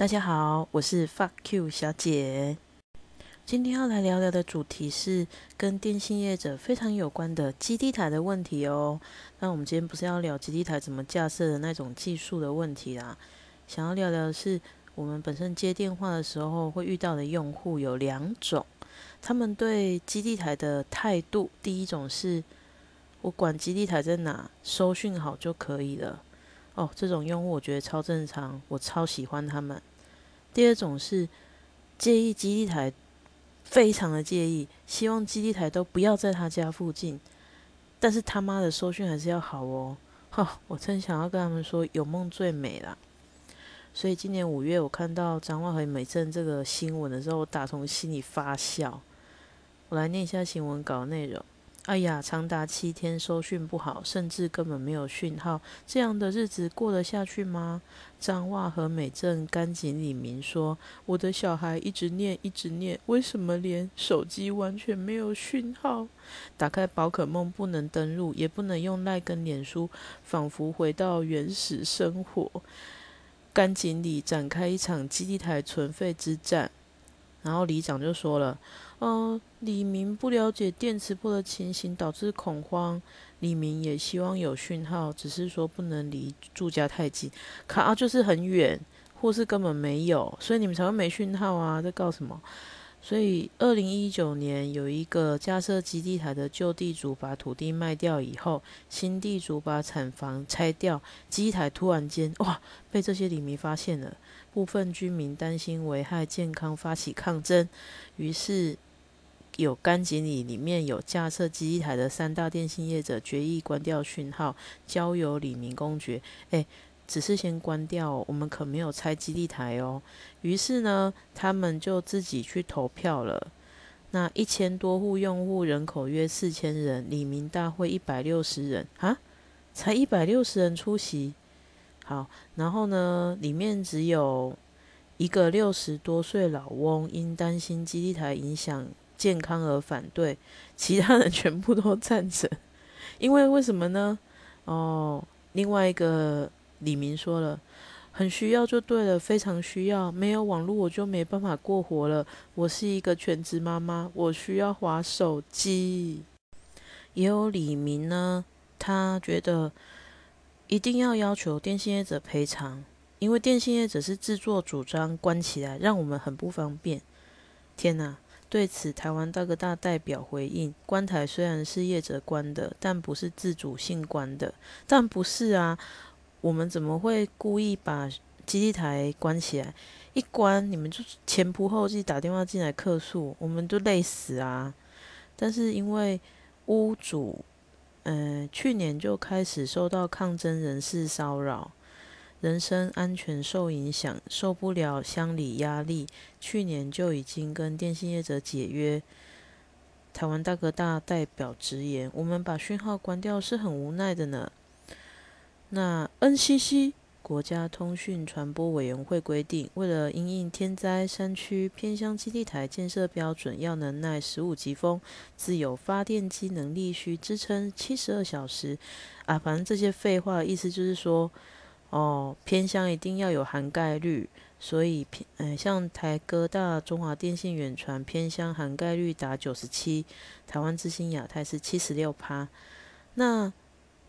大家好，我是 Fuck You 小姐。今天要来聊聊的主题是跟电信业者非常有关的基地台的问题哦。那我们今天不是要聊基地台怎么架设的那种技术的问题啦，想要聊聊的是我们本身接电话的时候会遇到的用户有两种，他们对基地台的态度，第一种是我管基地台在哪，收讯好就可以了。哦，这种用户我觉得超正常，我超喜欢他们。第二种是介意基地台，非常的介意，希望基地台都不要在他家附近，但是他妈的收讯还是要好哦。哈，我真想要跟他们说，有梦最美啦。所以今年五月我看到彰化和美镇这个新闻的时候，我打从心里发笑。我来念一下新闻稿内容。哎呀，长达七天收讯不好，甚至根本没有讯号，这样的日子过得下去吗？张袜和美镇干井里民说：“我的小孩一直念，一直念，为什么连手机完全没有讯号？打开宝可梦不能登录，也不能用赖跟脸书，仿佛回到原始生活。”干井里展开一场基地台存废之战，然后里长就说了。嗯，李明不了解电磁波的情形，导致恐慌。李明也希望有讯号，只是说不能离住家太近，卡就是很远，或是根本没有，所以你们才会没讯号啊！在告什么？所以二零一九年有一个架设基地台的旧地主把土地卖掉以后，新地主把产房拆掉，基地台突然间哇被这些李民发现了，部分居民担心危害健康，发起抗争，于是。有干井里里面有架设基地台的三大电信业者决议关掉讯号，交由李明公决。哎，只是先关掉，我们可没有拆基地台哦。于是呢，他们就自己去投票了。那一千多户用户人口约四千人，李明大会一百六十人啊，才一百六十人出席。好，然后呢，里面只有一个六十多岁老翁，因担心基地台影响。健康而反对，其他人全部都 赞成，因为为什么呢？哦，另外一个李明说了，很需要就对了，非常需要，没有网络我就没办法过活了。我是一个全职妈妈，我需要滑手机。也有李明呢，他觉得一定要要求电信业者赔偿，因为电信业者是自作主张关起来，让我们很不方便。天哪！对此，台湾大哥大代表回应：关台虽然是业者关的，但不是自主性关的。但不是啊，我们怎么会故意把基地台关起来？一关，你们就前仆后继打电话进来客诉，我们就累死啊！但是因为屋主，呃，去年就开始受到抗争人士骚扰。人身安全受影响，受不了乡里压力，去年就已经跟电信业者解约。台湾大哥大代表直言：“我们把讯号关掉是很无奈的呢。”那 NCC 国家通讯传播委员会规定，为了因应天灾山区偏乡基地台建设标准，要能耐十五级风，自有发电机能力需支撑七十二小时。啊，反正这些废话的意思就是说。哦，偏乡一定要有涵盖率，所以偏嗯，像台哥大、中华电信、远传偏乡涵盖率达九十七，台湾之星、亚太是七十六趴。那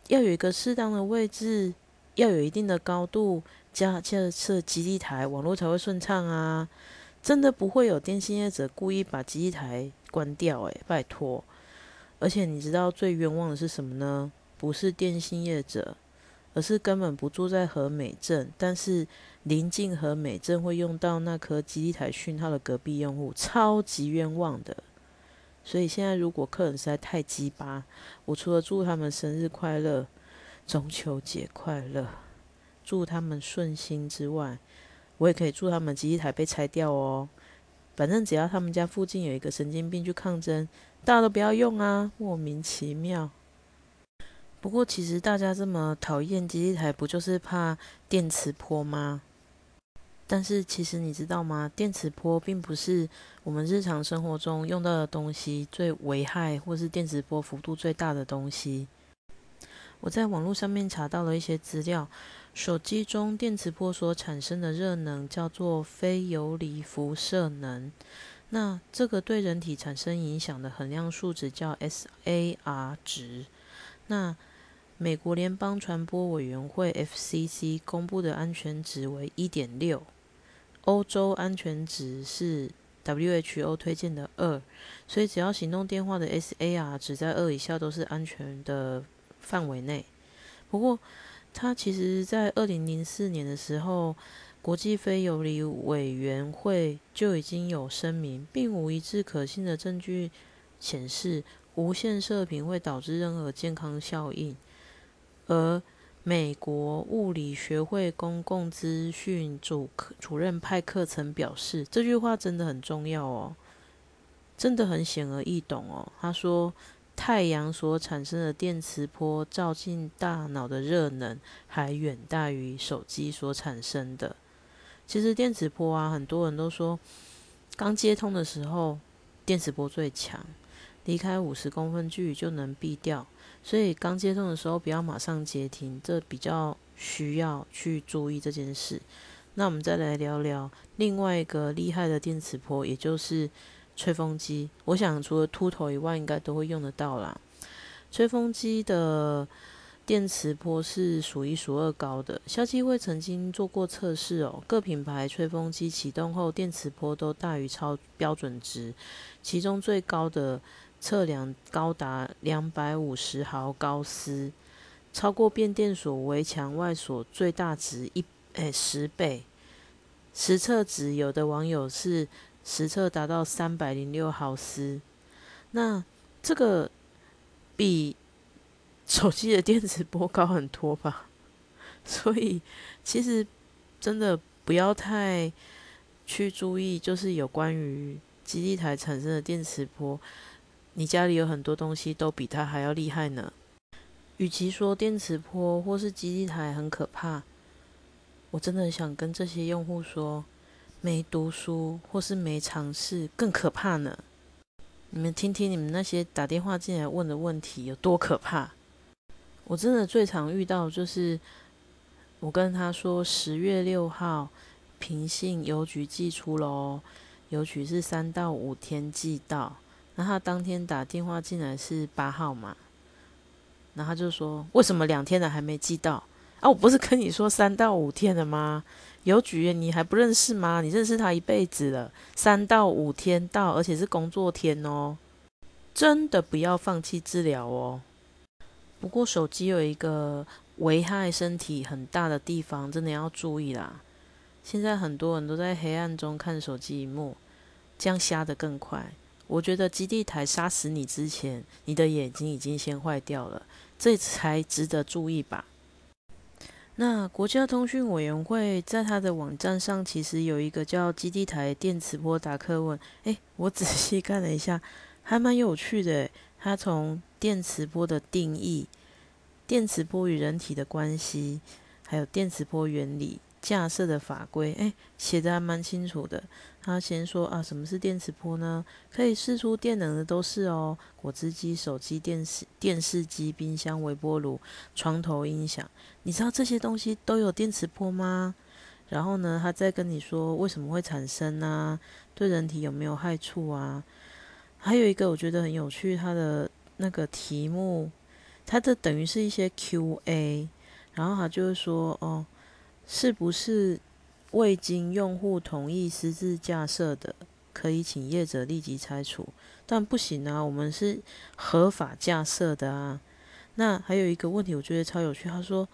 要有一个适当的位置，要有一定的高度，加加设基地台，网络才会顺畅啊！真的不会有电信业者故意把基地台关掉，诶，拜托！而且你知道最冤枉的是什么呢？不是电信业者。而是根本不住在和美镇，但是临近和美镇会用到那颗基地台讯号的隔壁用户，超级冤枉的。所以现在如果客人实在太鸡巴，我除了祝他们生日快乐、中秋节快乐，祝他们顺心之外，我也可以祝他们基地台被拆掉哦。反正只要他们家附近有一个神经病去抗争，大家都不要用啊，莫名其妙。不过，其实大家这么讨厌基地台，不就是怕电磁波吗？但是，其实你知道吗？电磁波并不是我们日常生活中用到的东西最危害，或是电磁波幅度最大的东西。我在网络上面查到了一些资料，手机中电磁波所产生的热能叫做非游离辐射能。那这个对人体产生影响的衡量数值叫 SAR 值。那美国联邦传播委员会 FCC 公布的安全值为一点六，欧洲安全值是 WHO 推荐的二，所以只要行动电话的 SAR 值在二以下都是安全的范围内。不过，它其实在二零零四年的时候，国际非游离委员会就已经有声明，并无一致可信的证据显示无线射频会导致任何健康效应。而美国物理学会公共资讯主主任派克曾表示，这句话真的很重要哦，真的很显而易懂哦。他说，太阳所产生的电磁波照进大脑的热能，还远大于手机所产生的。其实电磁波啊，很多人都说，刚接通的时候电磁波最强，离开五十公分距离就能避掉。所以刚接通的时候，不要马上接听，这比较需要去注意这件事。那我们再来聊聊另外一个厉害的电磁波，也就是吹风机。我想除了秃头以外，应该都会用得到啦。吹风机的电磁波是数一数二高的。消基会曾经做过测试哦，各品牌吹风机启动后，电磁波都大于超标准值，其中最高的。测量高达两百五十毫高斯，超过变电所围墙外所最大值一诶十倍。实测值有的网友是实测达到三百零六毫斯，那这个比手机的电磁波高很多吧？所以其实真的不要太去注意，就是有关于基地台产生的电磁波。你家里有很多东西都比它还要厉害呢。与其说电磁波或是基地台很可怕，我真的想跟这些用户说，没读书或是没尝试更可怕呢。你们听听你们那些打电话进来问的问题有多可怕？我真的最常遇到就是，我跟他说十月六号平信邮局寄出喽，邮局是三到五天寄到。那他当天打电话进来是八号嘛？然后他就说：“为什么两天了还没寄到？啊，我不是跟你说三到五天了吗？邮局你还不认识吗？你认识他一辈子了，三到五天到，而且是工作天哦。真的不要放弃治疗哦。不过手机有一个危害身体很大的地方，真的要注意啦。现在很多人都在黑暗中看手机荧幕，这样瞎的更快。”我觉得基地台杀死你之前，你的眼睛已经先坏掉了，这才值得注意吧。那国家通讯委员会在他的网站上，其实有一个叫基地台电磁波答客问。诶，我仔细看了一下，还蛮有趣的。他从电磁波的定义、电磁波与人体的关系，还有电磁波原理。架设的法规，哎，写的还蛮清楚的。他先说啊，什么是电磁波呢？可以释出电能的都是哦，果汁机、手机、电视、电视机、冰箱、微波炉、床头音响。你知道这些东西都有电磁波吗？然后呢，他再跟你说为什么会产生啊？对人体有没有害处啊？还有一个我觉得很有趣，他的那个题目，他的等于是一些 Q&A，然后他就是说哦。是不是未经用户同意私自架设的，可以请业者立即拆除？但不行啊，我们是合法架设的啊。那还有一个问题，我觉得超有趣。他说，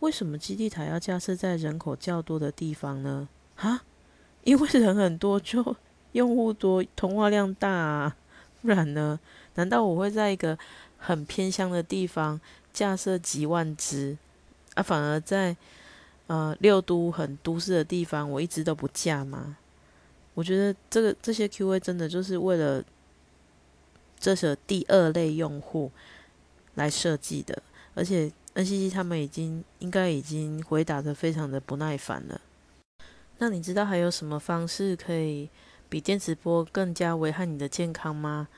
为什么基地台要架设在人口较多的地方呢？啊？因为人很多，就用户多，通话量大啊。不然呢？难道我会在一个很偏乡的地方架设几万只啊？反而在呃，六都很都市的地方，我一直都不嫁吗？我觉得这个这些 Q A 真的就是为了这些第二类用户来设计的，而且 N C C 他们已经应该已经回答的非常的不耐烦了。那你知道还有什么方式可以比电磁波更加危害你的健康吗？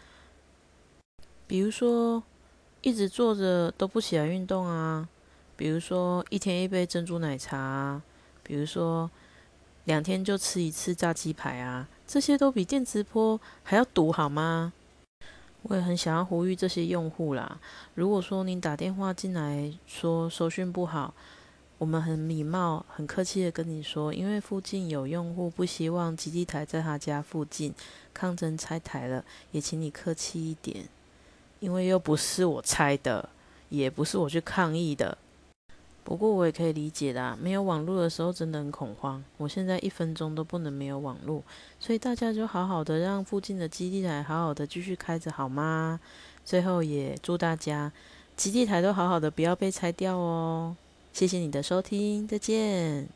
比如说一直坐着都不起来运动啊。比如说一天一杯珍珠奶茶，啊比如说两天就吃一次炸鸡排啊，这些都比电磁波还要毒，好吗？我也很想要呼吁这些用户啦。如果说您打电话进来说收讯不好，我们很礼貌、很客气的跟你说，因为附近有用户不希望基地台在他家附近抗争拆台了，也请你客气一点，因为又不是我拆的，也不是我去抗议的。不过我也可以理解啦，没有网络的时候真的很恐慌。我现在一分钟都不能没有网络，所以大家就好好的让附近的基地台好好的继续开着好吗？最后也祝大家基地台都好好的，不要被拆掉哦。谢谢你的收听，再见。